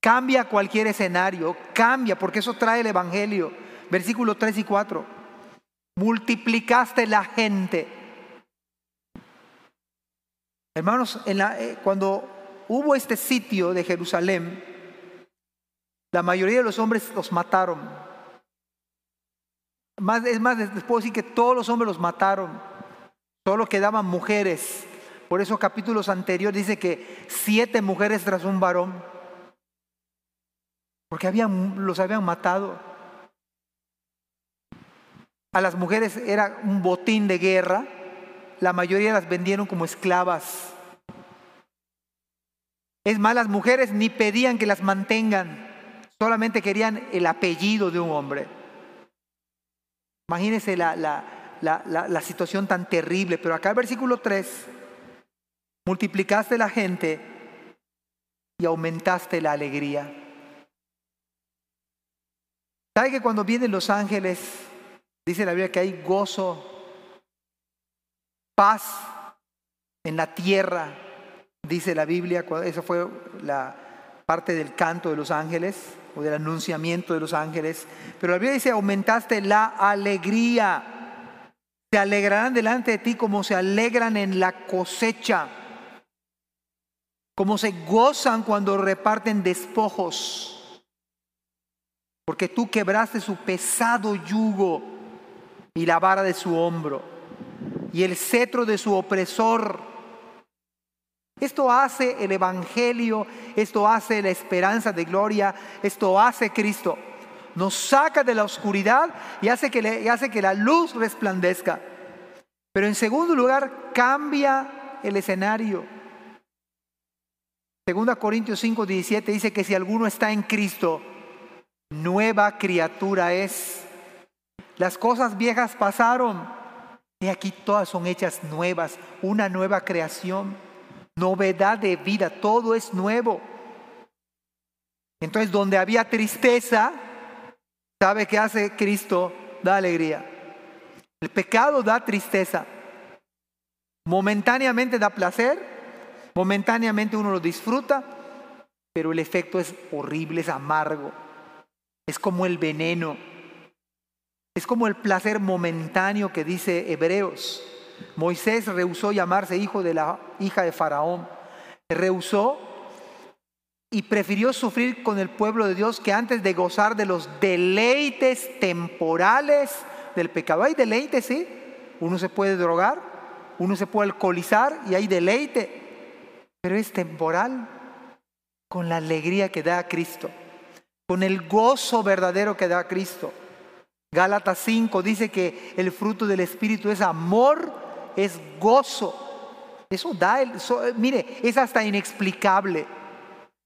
Cambia cualquier escenario, cambia, porque eso trae el Evangelio. Versículos 3 y 4. Multiplicaste la gente. Hermanos, eh, cuando hubo este sitio de Jerusalén, la mayoría de los hombres los mataron. Más, es más, les puedo decir que todos los hombres los mataron. Solo quedaban mujeres. Por eso capítulos anteriores dice que siete mujeres tras un varón porque habían, los habían matado. A las mujeres era un botín de guerra, la mayoría las vendieron como esclavas. Es más, las mujeres ni pedían que las mantengan, solamente querían el apellido de un hombre. Imagínense la, la, la situación tan terrible, pero acá el versículo 3, multiplicaste la gente y aumentaste la alegría. ¿Sabe que cuando vienen los ángeles, dice la Biblia que hay gozo, paz en la tierra? Dice la Biblia, esa fue la parte del canto de los ángeles o del anunciamiento de los ángeles. Pero la Biblia dice, aumentaste la alegría. Se alegrarán delante de ti como se alegran en la cosecha, como se gozan cuando reparten despojos porque tú quebraste su pesado yugo y la vara de su hombro y el cetro de su opresor. Esto hace el Evangelio, esto hace la esperanza de gloria, esto hace Cristo. Nos saca de la oscuridad y hace que, la luz resplandezca. Pero en segundo lugar, cambia el escenario. Segunda Corintios 5, 17 dice que si alguno está en Cristo, nueva criatura es. Las cosas viejas pasaron y aquí todas son hechas nuevas, una nueva creación, novedad de vida, todo es nuevo. Entonces, donde había tristeza, ¿sabe qué hace Cristo? Da alegría. El pecado da tristeza. Momentáneamente da placer, momentáneamente uno lo disfruta, pero el efecto es horrible, es amargo. Es como el veneno. Es como el placer momentáneo que dice Hebreos. Moisés rehusó llamarse hijo de la hija de Faraón. Rehusó y prefirió sufrir con el pueblo de Dios que antes de gozar de los deleites temporales del pecado. Hay deleites, sí. Uno se puede drogar, uno se puede alcoholizar y hay deleite, pero es temporal con la alegría que da a Cristo, con el gozo verdadero que da Cristo. Gálatas 5 dice que el fruto del Espíritu es amor, es gozo. Eso da, el, mire, es hasta inexplicable.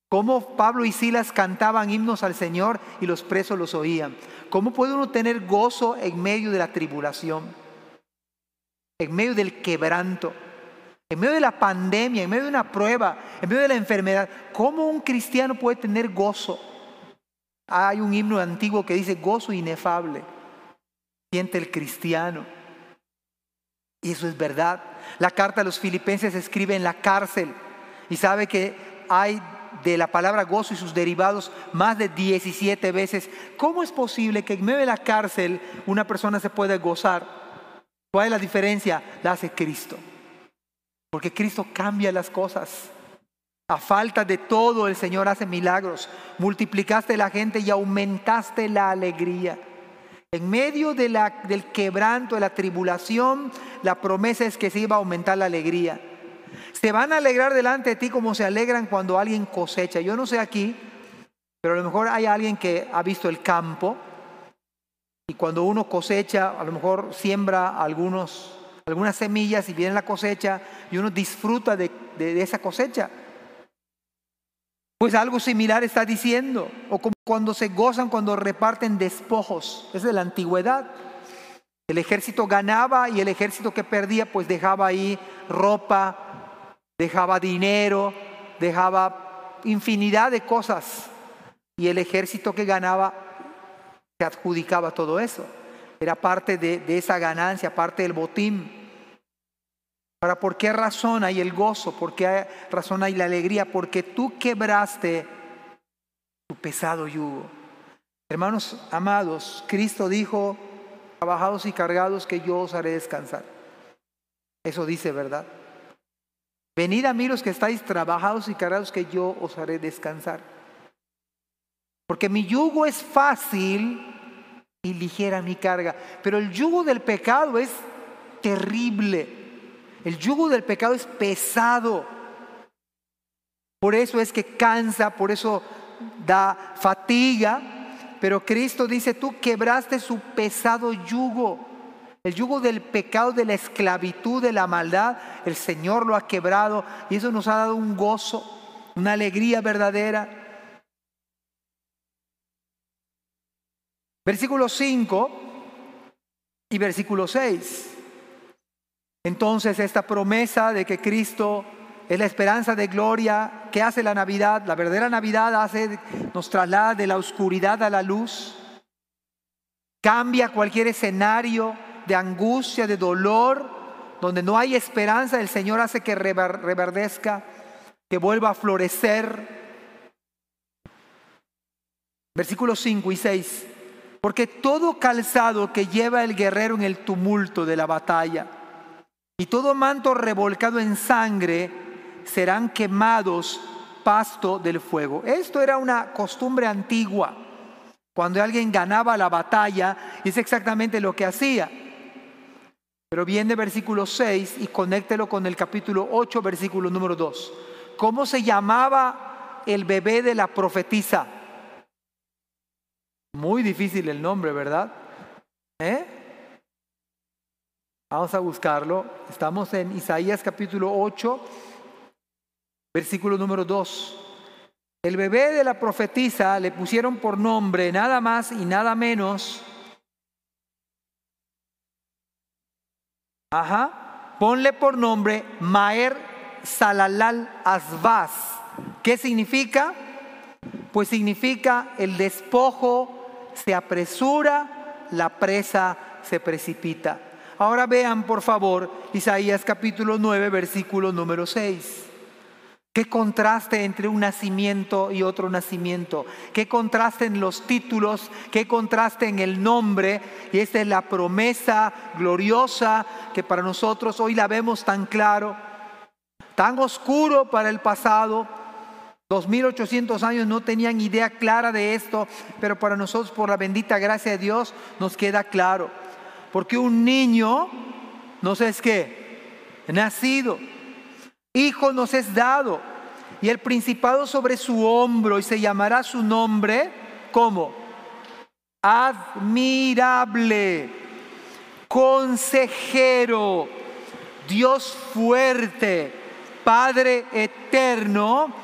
Cómo Pablo y Silas cantaban himnos al Señor y los presos los oían. ¿Cómo puede uno tener gozo en medio de la tribulación? En medio del quebranto, en medio de la pandemia, en medio de una prueba, en medio de la enfermedad. ¿Cómo un cristiano puede tener gozo? Hay un himno antiguo que dice gozo inefable. Siente el cristiano. Y eso es verdad. La carta a los filipenses se escribe en la cárcel y sabe que hay de la palabra gozo y sus derivados más de 17 veces. ¿Cómo es posible que en medio de la cárcel una persona se pueda gozar? ¿Cuál es la diferencia? La hace Cristo. Porque Cristo cambia las cosas. A falta de todo, el Señor hace milagros. Multiplicaste la gente y aumentaste la alegría. En medio del quebranto, de la tribulación, la promesa es que se iba a aumentar la alegría. Se van a alegrar delante de ti como se alegran cuando alguien cosecha. Yo no sé aquí, pero a lo mejor hay alguien que ha visto el campo y cuando uno cosecha, a lo mejor siembra algunos, algunas semillas y viene la cosecha y uno disfruta de esa cosecha. Pues algo similar está diciendo, o como cuando se gozan cuando reparten despojos, es de la antigüedad. El ejército ganaba y el ejército que perdía pues dejaba ahí ropa, dejaba dinero, dejaba infinidad de cosas. Y el ejército que ganaba se adjudicaba todo eso. Era parte de, de esa ganancia, parte del botín. Ahora, ¿por qué razón hay el gozo? ¿Por qué razón hay la alegría? Porque tú quebraste tu pesado yugo. Hermanos amados, Cristo dijo, trabajados y cargados, que yo os haré descansar. Eso dice, ¿verdad? Venid a mí los que estáis trabajados y cargados, que yo os haré descansar. Porque mi yugo es fácil y ligera mi carga. Pero el yugo del pecado es terrible. El yugo del pecado es pesado. Por eso es que cansa, por eso da fatiga. Pero Cristo dice, tú quebraste su pesado yugo. El yugo del pecado, de la esclavitud, de la maldad, el Señor lo ha quebrado y eso nos ha dado un gozo, una alegría verdadera. Versículo 5 y versículo 6. Entonces esta promesa de que Cristo es la esperanza de gloria que hace la Navidad, la verdadera Navidad hace, nos traslada de la oscuridad a la luz, cambia cualquier escenario de angustia, de dolor, donde no hay esperanza, el Señor hace que reverdezca, que vuelva a florecer. Versículos 5 y 6. Porque todo calzado que lleva el guerrero en el tumulto de la batalla, y todo manto revolcado en sangre serán quemados pasto del fuego. Esto era una costumbre antigua. Cuando alguien ganaba la batalla, es exactamente lo que hacía. Pero viene versículo 6 y conéctelo con el capítulo 8, versículo número 2. ¿Cómo se llamaba el bebé de la profetisa? Muy difícil el nombre, ¿verdad? ¿Eh? Vamos a buscarlo. Estamos en Isaías capítulo 8, versículo número 2. El bebé de la profetisa le pusieron por nombre nada más y nada menos. Ajá. Ponle por nombre Maer Salalal Asbaz. ¿Qué significa? Pues significa el despojo se apresura, la presa se precipita. Ahora vean, por favor, Isaías capítulo 9, versículo número 6. Qué contraste entre un nacimiento y otro nacimiento. Qué contraste en los títulos, qué contraste en el nombre. Y esta es la promesa gloriosa que para nosotros hoy la vemos tan claro, tan oscuro para el pasado, 2800 años no tenían idea clara de esto, pero para nosotros, por la bendita gracia de Dios, nos queda claro. Porque un niño nos es que nacido, hijo nos es dado, y el principado sobre su hombro, y se llamará su nombre como admirable, consejero, Dios fuerte, Padre eterno,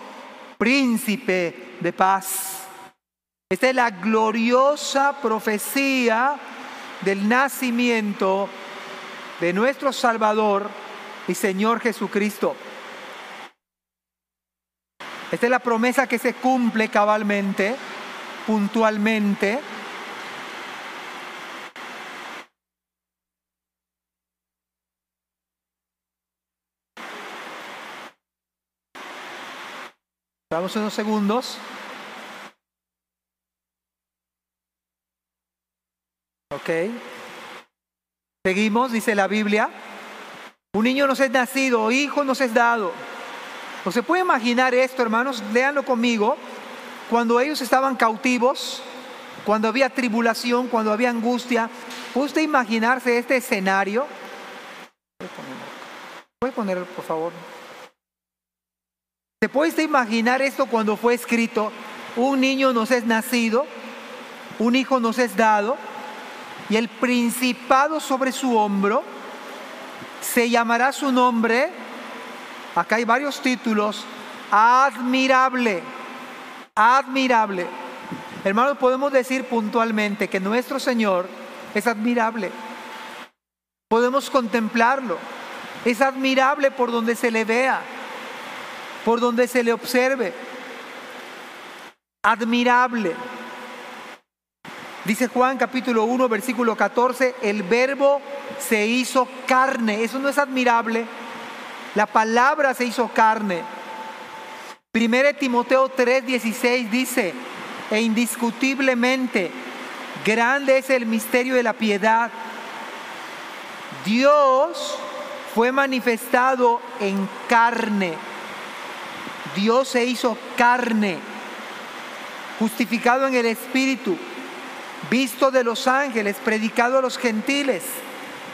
príncipe de paz. Esta es la gloriosa profecía del nacimiento de nuestro Salvador y Señor Jesucristo. Esta es la promesa que se cumple cabalmente, puntualmente. Vamos unos segundos. Ok. Seguimos, dice la Biblia. Un niño nos es nacido, hijo nos es dado. ¿O se puede imaginar esto, hermanos? Léanlo conmigo. Cuando ellos estaban cautivos, cuando había tribulación, cuando había angustia, ¿puede usted imaginarse este escenario? ¿Puede ponerlo, por favor? ¿Se puede usted imaginar esto cuando fue escrito? Un niño nos es nacido, un hijo nos es dado, y el principado sobre su hombro, se llamará su nombre, acá hay varios títulos, admirable, admirable. Hermanos, podemos decir puntualmente que nuestro Señor es admirable. Podemos contemplarlo. Es admirable por donde se le vea, por donde se le observe. Admirable. Dice Juan capítulo 1, versículo 14, el verbo se hizo carne. Eso no es admirable. La palabra se hizo carne. Primero Timoteo 3, 16 dice, e indiscutiblemente, grande es el misterio de la piedad. Dios fue manifestado en carne. Dios se hizo carne, justificado en el Espíritu visto de los ángeles, predicado a los gentiles,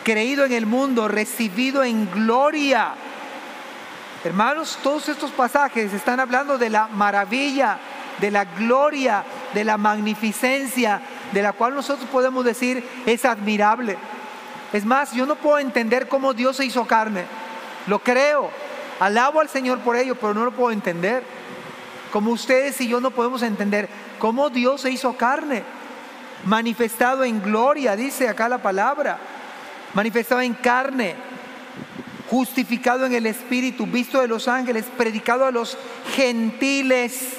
creído en el mundo, recibido en gloria. Hermanos, todos estos pasajes están hablando de la maravilla, de la gloria, de la magnificencia, de la cual nosotros podemos decir es admirable. Es más, yo no puedo entender cómo Dios se hizo carne. Lo creo, alabo al Señor por ello, pero no lo puedo entender. Como ustedes y yo no podemos entender cómo Dios se hizo carne manifestado en gloria, dice acá la palabra, manifestado en carne, justificado en el Espíritu, visto de los ángeles, predicado a los gentiles,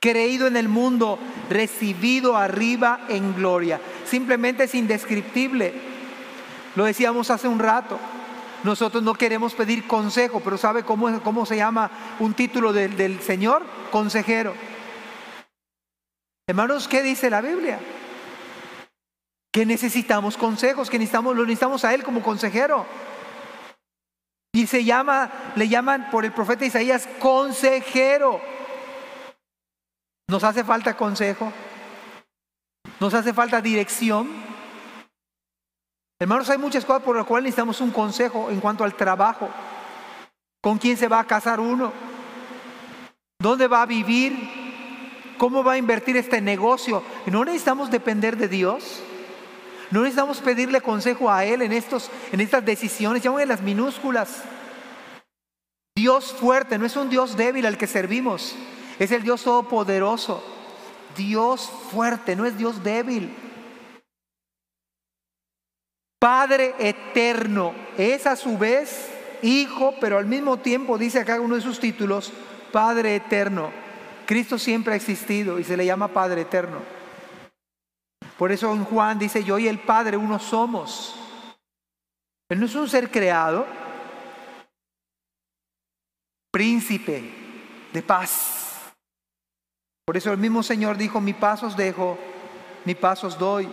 creído en el mundo, recibido arriba en gloria. Simplemente es indescriptible. Lo decíamos hace un rato. Nosotros no queremos pedir consejo, pero ¿sabe cómo, cómo se llama un título del, del Señor? Consejero. Hermanos, ¿qué dice la Biblia? Que necesitamos consejos, que necesitamos, lo necesitamos a Él como consejero. Y se llama, le llaman por el profeta Isaías consejero. Nos hace falta consejo. Nos hace falta dirección. Hermanos, hay muchas cosas por las cuales necesitamos un consejo en cuanto al trabajo. ¿Con quién se va a casar uno? ¿Dónde va a vivir? ¿Cómo va a invertir este negocio? ¿No necesitamos depender de Dios? ¿No necesitamos pedirle consejo a Él en, estos, en estas decisiones? en las minúsculas. Dios fuerte, no es un Dios débil al que servimos, es el Dios todopoderoso. Dios fuerte, no es Dios débil. Padre eterno, es a su vez Hijo, pero al mismo tiempo dice acá uno de sus títulos, Padre eterno. Cristo siempre ha existido y se le llama Padre eterno. Por eso en Juan dice, yo y el Padre uno somos. Él no es un ser creado, príncipe de paz. Por eso el mismo Señor dijo, mi paz os dejo, mi paz os doy.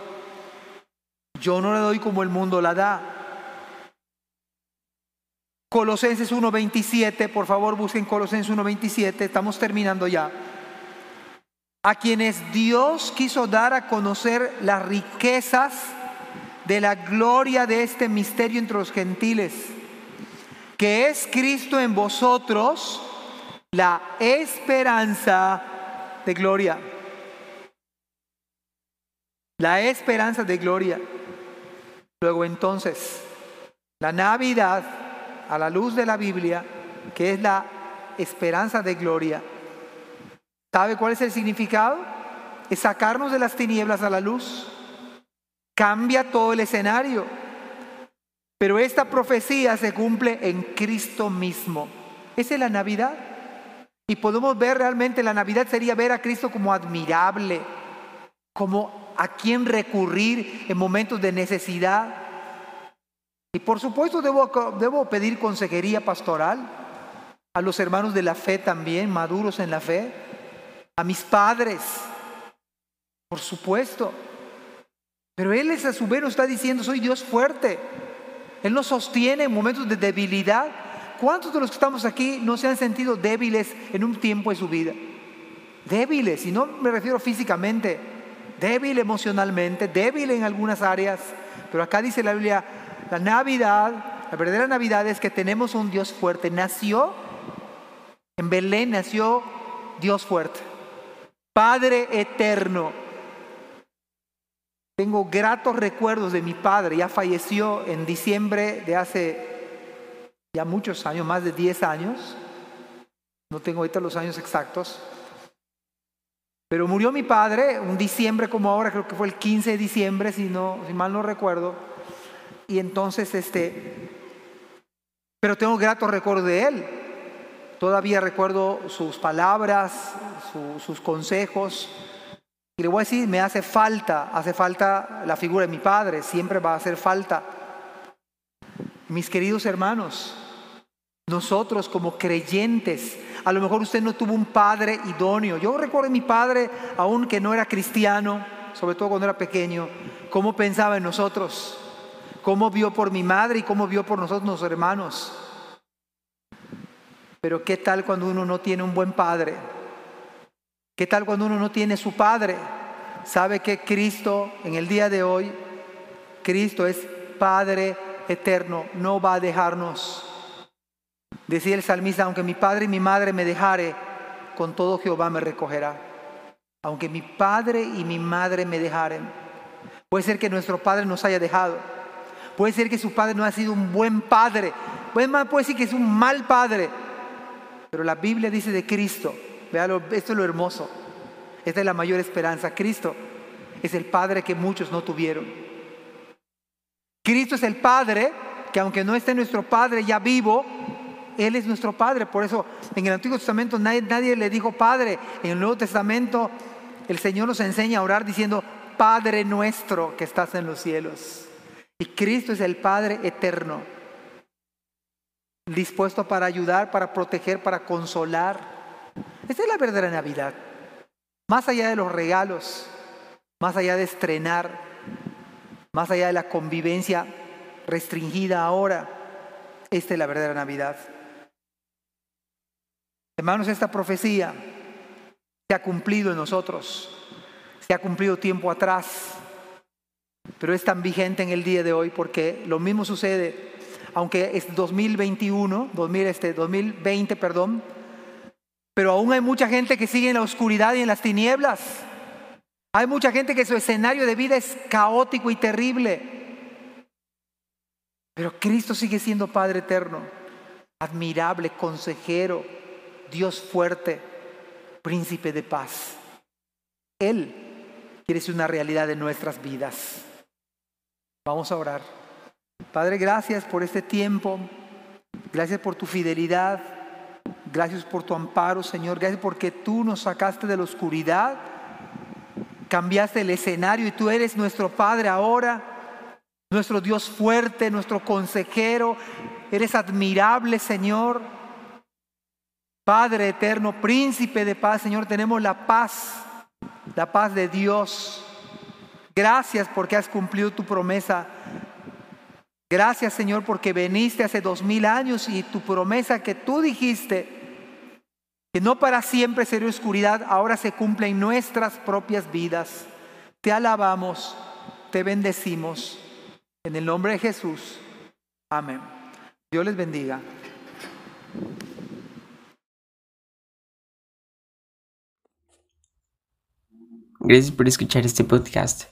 Yo no le doy como el mundo la da. Colosenses 1.27, por favor busquen Colosenses 1.27, estamos terminando ya. A quienes Dios quiso dar a conocer las riquezas de la gloria de este misterio entre los gentiles, que es Cristo en vosotros, la esperanza de gloria. La esperanza de gloria. Luego entonces, la Navidad, a la luz de la Biblia, que es la esperanza de gloria, ¿sabe cuál es el significado? Es sacarnos de las tinieblas a la luz. Cambia todo el escenario. Pero esta profecía se cumple en Cristo mismo. Esa es la Navidad. Y podemos ver realmente la Navidad sería ver a Cristo como admirable, como a quien recurrir en momentos de necesidad. Y por supuesto debo, debo pedir consejería pastoral a los hermanos de la fe también, maduros en la fe, a mis padres, por supuesto. Pero Él es a su vez nos está diciendo, soy Dios fuerte. Él nos sostiene en momentos de debilidad. ¿Cuántos de los que estamos aquí no se han sentido débiles en un tiempo de su vida? Débiles, y no me refiero físicamente, débil emocionalmente, débil en algunas áreas. Pero acá dice la Biblia, la Navidad, la verdadera Navidad es que tenemos un Dios fuerte. Nació, en Belén nació Dios fuerte. Padre eterno. Tengo gratos recuerdos de mi padre, ya falleció en diciembre de hace ya muchos años, más de 10 años, no tengo ahorita los años exactos, pero murió mi padre un diciembre como ahora, creo que fue el 15 de diciembre, si, no, si mal no recuerdo, y entonces este, pero tengo gratos recuerdos de él, todavía recuerdo sus palabras, sus consejos, y le voy a decir, me hace falta, hace falta la figura de mi padre, siempre va a hacer falta. Mis queridos hermanos, nosotros como creyentes, a lo mejor usted no tuvo un padre idóneo. Yo recuerdo a mi padre, aún que no era cristiano, sobre todo cuando era pequeño, cómo pensaba en nosotros, cómo vio por mi madre y cómo vio por nosotros, los hermanos. Pero ¿qué tal cuando uno no tiene un buen padre? ¿Qué tal cuando uno no tiene su padre? Sabe que Cristo en el día de hoy, Cristo es Padre eterno, no va a dejarnos. Decía el salmista, aunque mi padre y mi madre me dejare, con todo Jehová me recogerá. Aunque mi padre y mi madre me dejaren. Puede ser que nuestro padre nos haya dejado. Puede ser que su padre no ha sido un buen padre. Puede, puede decir que es un mal padre. Pero la Biblia dice de Cristo. Vean, esto es lo hermoso. Esta es la mayor esperanza. Cristo es el padre que muchos no tuvieron. Cristo es el padre que aunque no esté nuestro padre ya vivo, él es nuestro Padre. Por eso en el Antiguo Testamento nadie, nadie, le dijo Padre. En el Nuevo Testamento el Señor nos enseña a orar diciendo, Padre nuestro que estás en los cielos. Y Cristo es el Padre eterno, dispuesto para ayudar, para proteger, para consolar. Esta es la verdadera Navidad. Más allá de los regalos, más allá de estrenar, más allá de la convivencia restringida ahora, esta es la verdadera Navidad. Hermanos, esta profecía se ha cumplido en nosotros, se ha cumplido tiempo atrás, pero es tan vigente en el día de hoy porque lo mismo sucede, aunque es 2021, 2000, este, 2020, perdón, pero aún hay mucha gente que sigue en la oscuridad y en las tinieblas. Hay mucha gente que su escenario de vida es caótico y terrible. Pero Cristo sigue siendo Padre eterno, admirable, consejero, Dios fuerte, príncipe de paz. Él quiere ser una realidad de nuestras vidas. Vamos a orar. Padre, gracias por este tiempo. Gracias por tu fidelidad. Gracias por tu amparo, Señor. Gracias porque tú nos sacaste de la oscuridad. Cambiaste el escenario y tú eres nuestro Padre ahora. Nuestro Dios fuerte, nuestro consejero. Eres admirable, Señor. Padre eterno, príncipe de paz, Señor, tenemos la paz, la paz de Dios. Gracias porque has cumplido tu promesa Gracias Señor porque veniste hace dos mil años y tu promesa que tú dijiste, que no para siempre será oscuridad, ahora se cumple en nuestras propias vidas. Te alabamos, te bendecimos. En el nombre de Jesús. Amén. Dios les bendiga. Gracias por escuchar este podcast.